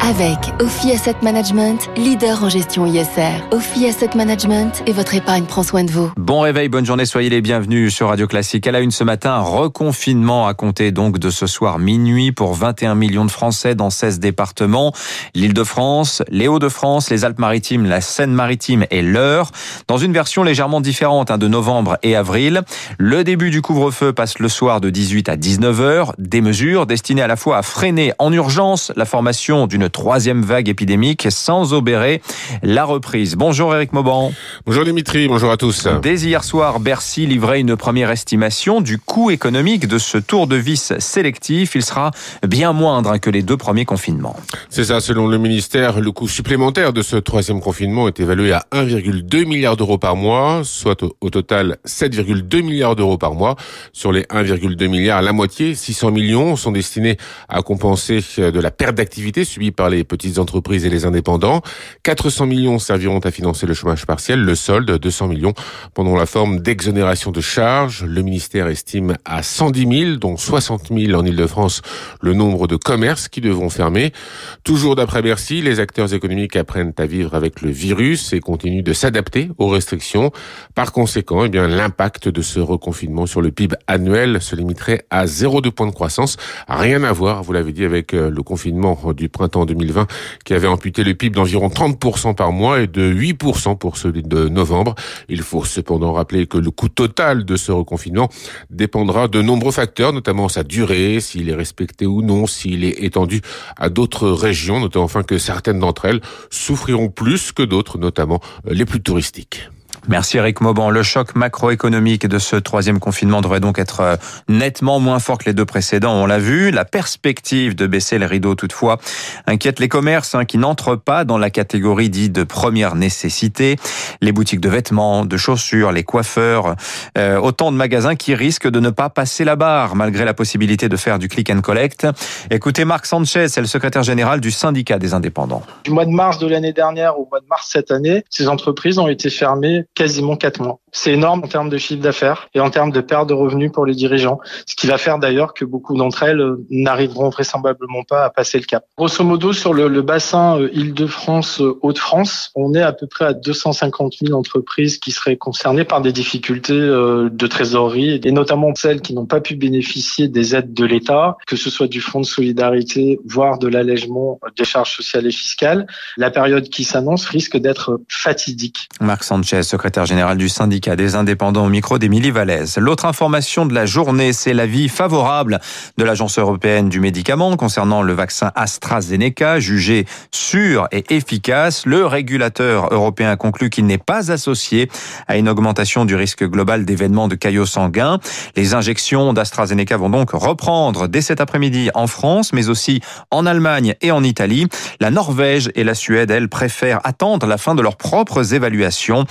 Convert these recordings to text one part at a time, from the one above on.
Avec Ophi Asset Management, leader en gestion ISR. Ophi Asset Management et votre épargne prend soin de vous. Bon réveil, bonne journée, soyez les bienvenus sur Radio Classique. À la une ce matin, reconfinement à compter donc de ce soir minuit pour 21 millions de Français dans 16 départements. L'Île-de-France, les Hauts-de-France, les Alpes-Maritimes, la Seine-Maritime et l'Eure. Dans une version légèrement différente hein, de novembre et avril. Le début du couvre-feu passe le soir de 18 à 19 heures. Des mesures destinées à la fois à freiner en urgence la formation d'une troisième vague épidémique sans obérer la reprise. Bonjour Eric Mauban. Bonjour Dimitri, bonjour à tous. Dès hier soir, Bercy livrait une première estimation du coût économique de ce tour de vis sélectif. Il sera bien moindre que les deux premiers confinements. C'est ça, selon le ministère, le coût supplémentaire de ce troisième confinement est évalué à 1,2 milliard d'euros par mois, soit au total 7,2 milliards d'euros par mois. Sur les 1,2 milliards, la moitié, 600 millions, sont destinés à compenser de la perte d'activité subie par les petites entreprises et les indépendants. 400 millions serviront à financer le chômage partiel, le solde 200 millions pendant la forme d'exonération de charges. Le ministère estime à 110 000, dont 60 000 en Ile-de-France, le nombre de commerces qui devront fermer. Toujours d'après Bercy, les acteurs économiques apprennent à vivre avec le virus et continuent de s'adapter aux restrictions. Par conséquent, eh bien, l'impact de ce reconfinement sur le PIB annuel se limiterait à 0,2 points de croissance. Rien à voir, vous l'avez dit, avec euh, le confinement du printemps 2020 qui avait amputé le PIB d'environ 30% par mois et de 8% pour celui de novembre. Il faut cependant rappeler que le coût total de ce reconfinement dépendra de nombreux facteurs, notamment sa durée, s'il est respecté ou non, s'il est étendu à d'autres régions, notamment enfin que certaines d'entre elles souffriront plus que d'autres, notamment les plus touristiques. Merci Eric Mauban. Le choc macroéconomique de ce troisième confinement devrait donc être euh, nettement moins fort que les deux précédents, on l'a vu. La perspective de baisser les rideaux toutefois inquiète les commerces hein, qui n'entrent pas dans la catégorie dite de première nécessité. Les boutiques de vêtements, de chaussures, les coiffeurs, euh, autant de magasins qui risquent de ne pas passer la barre malgré la possibilité de faire du click and collect. Écoutez Marc Sanchez, c'est le secrétaire général du syndicat des indépendants. Du mois de mars de l'année dernière au mois de mars cette année, ces entreprises ont été fermées quasiment quatre mois. C'est énorme en termes de chiffre d'affaires et en termes de perte de revenus pour les dirigeants, ce qui va faire d'ailleurs que beaucoup d'entre elles euh, n'arriveront vraisemblablement pas à passer le cap. Grosso modo, sur le, le bassin euh, Île-de-France, euh, Hauts-de-France, on est à peu près à 250 000 entreprises qui seraient concernées par des difficultés de trésorerie et notamment celles qui n'ont pas pu bénéficier des aides de l'État, que ce soit du Fonds de solidarité, voire de l'allègement des charges sociales et fiscales. La période qui s'annonce risque d'être fatidique. Marc Sanchez, général du syndicat des indépendants au micro d'Émilie Vallès. L'autre information de la journée, c'est l'avis favorable de l'Agence européenne du médicament concernant le vaccin AstraZeneca, jugé sûr et efficace. Le régulateur européen conclut qu'il n'est pas associé à une augmentation du risque global d'événements de caillots sanguins. Les injections d'AstraZeneca vont donc reprendre dès cet après-midi en France, mais aussi en Allemagne et en Italie. La Norvège et la Suède, elles, préfèrent attendre la fin de leurs propres évaluations.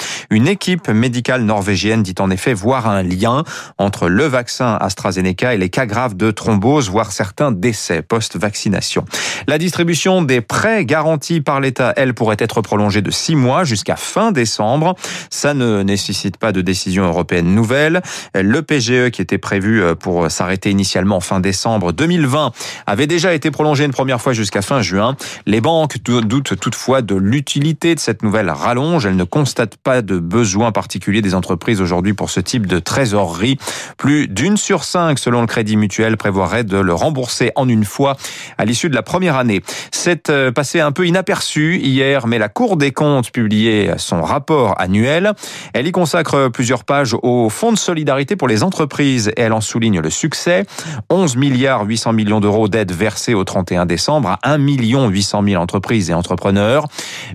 Équipe médicale norvégienne dit en effet voir un lien entre le vaccin AstraZeneca et les cas graves de thrombose, voire certains décès post-vaccination. La distribution des prêts garantis par l'État, elle, pourrait être prolongée de six mois jusqu'à fin décembre. Ça ne nécessite pas de décision européenne nouvelle. Le PGE, qui était prévu euh, pour s'arrêter initialement fin décembre 2020, avait déjà été prolongé une première fois jusqu'à fin juin. Les banques doutent toutefois de l'utilité de cette nouvelle rallonge. Elles ne constatent pas de besoin particulier des entreprises aujourd'hui pour ce type de trésorerie. Plus d'une sur cinq, selon le Crédit Mutuel, prévoirait de le rembourser en une fois à l'issue de la première année. C'est euh, passé un peu inaperçu hier, mais la Cour des comptes publiait son rapport annuel. Elle y consacre plusieurs pages au Fonds de solidarité pour les entreprises et elle en souligne le succès. 11 milliards 800 millions d'euros d'aides versées au 31 décembre à 1 million 800 000 entreprises et entrepreneurs.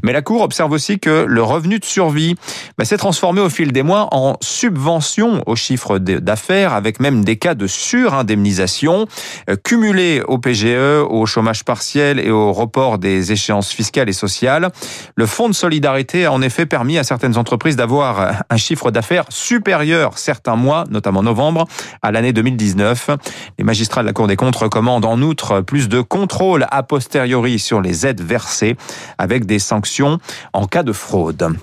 Mais la Cour observe aussi que le revenu de survie bah, s'est transformé au fil des mois en subvention au chiffre d'affaires, avec même des cas de surindemnisation euh, cumulés au PGE, au chômage partiel et au report des échéances fiscales et sociales. Le Fonds de solidarité a en effet permis à certaines entreprises d'avoir un chiffre d'affaires supérieur certains mois, notamment novembre, à l'année 2019. Les magistrats de la Cour des comptes recommandent en outre plus de contrôle a posteriori sur les aides versées avec des sanctions en cas de fraude.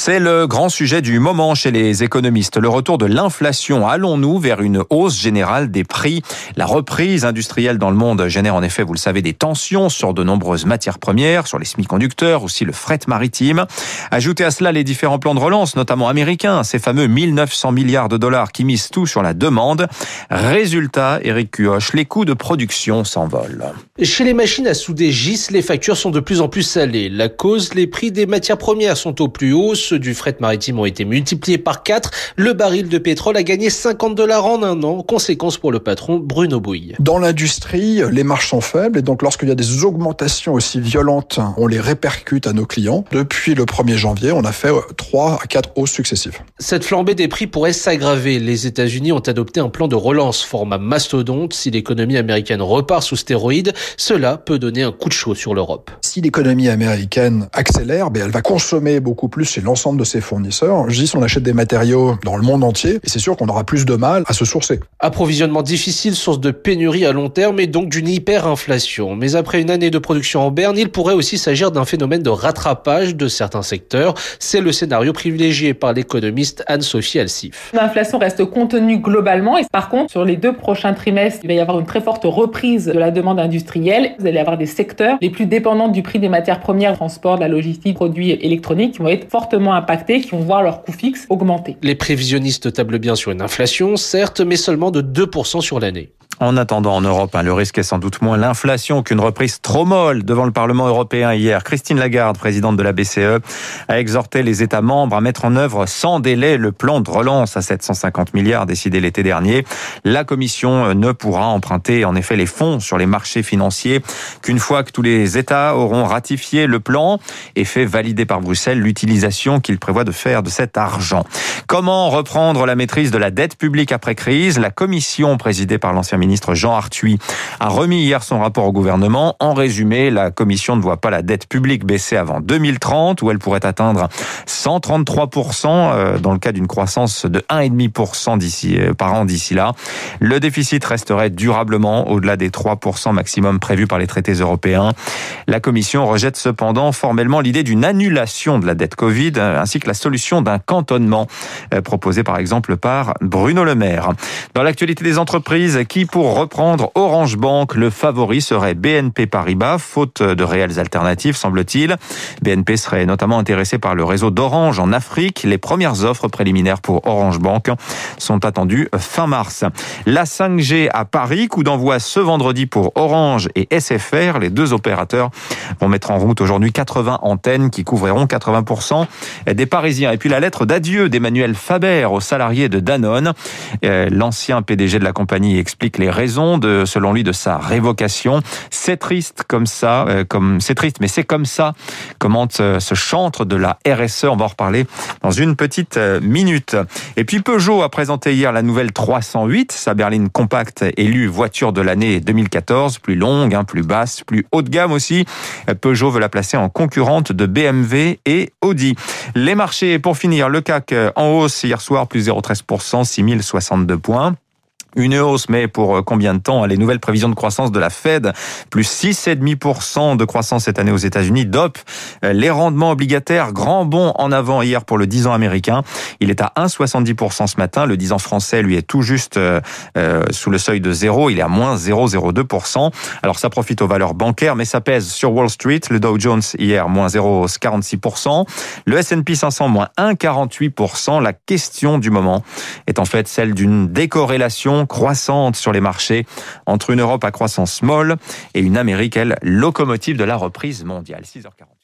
C'est le grand sujet du moment chez les économistes. Le retour de l'inflation. Allons-nous vers une hausse générale des prix? La reprise industrielle dans le monde génère en effet, vous le savez, des tensions sur de nombreuses matières premières, sur les semi-conducteurs, aussi le fret maritime. Ajoutez à cela les différents plans de relance, notamment américains, ces fameux 1900 milliards de dollars qui misent tout sur la demande. Résultat, Eric Cuoche, les coûts de production s'envolent. Chez les machines à souder GIS, les factures sont de plus en plus salées. La cause, les prix des matières premières sont au plus haut. Ceux du fret maritime ont été multipliés par 4. Le baril de pétrole a gagné 50 dollars en un an. Conséquence pour le patron Bruno Bouille. Dans l'industrie, les marges sont faibles et donc lorsqu'il y a des augmentations aussi violentes, on les répercute à nos clients. Depuis le 1er janvier, on a fait 3 à 4 hausses successives. Cette flambée des prix pourrait s'aggraver. Les États-Unis ont adopté un plan de relance format mastodonte. Si l'économie américaine repart sous stéroïdes, cela peut donner un coup de chaud sur l'Europe. Si l'économie américaine accélère, ben elle va consommer beaucoup plus chez l'ensemble de ses fournisseurs. Je dis, on achète des matériaux dans le monde entier, et c'est sûr qu'on aura plus de mal à se sourcer. Approvisionnement difficile, source de pénurie à long terme et donc d'une hyperinflation. Mais après une année de production en berne, il pourrait aussi s'agir d'un phénomène de rattrapage de certains secteurs. C'est le scénario privilégié par l'économiste Anne-Sophie Alsif. L'inflation reste contenue globalement et par contre, sur les deux prochains trimestres, il va y avoir une très forte reprise de la demande industrielle. Vous allez avoir des secteurs les plus dépendants du prix des matières premières, transport, de la logistique, produits électroniques qui vont être fortement impactés, qui vont voir leur coût fixe augmenter. Les prévisionnistes tablent bien sur une inflation, certes, mais seulement de 2% sur l'année. En attendant, en Europe, hein, le risque est sans doute moins l'inflation qu'une reprise trop molle devant le Parlement européen hier. Christine Lagarde, présidente de la BCE, a exhorté les États membres à mettre en œuvre sans délai le plan de relance à 750 milliards décidé l'été dernier. La Commission ne pourra emprunter en effet les fonds sur les marchés financiers qu'une fois que tous les États auront ratifié le plan et fait valider par Bruxelles l'utilisation qu'il prévoit de faire de cet argent. Comment reprendre la maîtrise de la dette publique après crise? La Commission présidée par l'ancien ministre ministre Jean Arthuis a remis hier son rapport au gouvernement. En résumé, la commission ne voit pas la dette publique baisser avant 2030 où elle pourrait atteindre 133% euh, dans le cas d'une croissance de 1,5% d'ici euh, par an d'ici là. Le déficit resterait durablement au-delà des 3% maximum prévus par les traités européens. La commission rejette cependant formellement l'idée d'une annulation de la dette Covid euh, ainsi que la solution d'un cantonnement proposé par exemple par Bruno Le Maire. Dans l'actualité des entreprises qui pour pour reprendre Orange Bank, le favori serait BNP Paribas, faute de réelles alternatives, semble-t-il. BNP serait notamment intéressé par le réseau d'Orange en Afrique. Les premières offres préliminaires pour Orange Bank sont attendues fin mars. La 5G à Paris, coup d'envoi ce vendredi pour Orange et SFR. Les deux opérateurs vont mettre en route aujourd'hui 80 antennes qui couvriront 80% des Parisiens. Et puis la lettre d'adieu d'Emmanuel Faber aux salariés de Danone. Euh, l'ancien PDG de la compagnie explique les raisons de, selon lui, de sa révocation. C'est triste comme ça, euh, comme c'est triste, mais c'est comme ça. Commente euh, ce chantre de la RSE. On va en reparler dans une petite euh, minute. Et puis Peugeot a présenté hier la nouvelle 308, sa berline compacte élue voiture de l'année 2014, plus longue, hein, plus basse, plus haut de gamme aussi. Peugeot veut la placer en concurrente de BMW et Audi. Les marchés, pour finir, le CAC en hausse hier soir, plus 0,13%, 6062 points. Une hausse, mais pour euh, combien de temps Les nouvelles prévisions de croissance de la Fed, plus 6,5% de croissance cette année aux États-Unis, dope euh, les rendements obligataires. Grand bond en avant hier pour le 10 ans américain. Il est à 1,70% ce matin. Le 10 ans français, lui, est tout juste euh, sous le seuil de zéro. Il est à moins 0,02%. Alors ça profite aux valeurs bancaires, mais ça pèse sur Wall Street. Le Dow Jones hier, moins 0,46%. Le S&P 500, moins 1,48%. La question du moment est en fait celle d'une décorrélation croissante sur les marchés entre une Europe à croissance molle et une Amérique, elle, locomotive de la reprise mondiale. 6h40.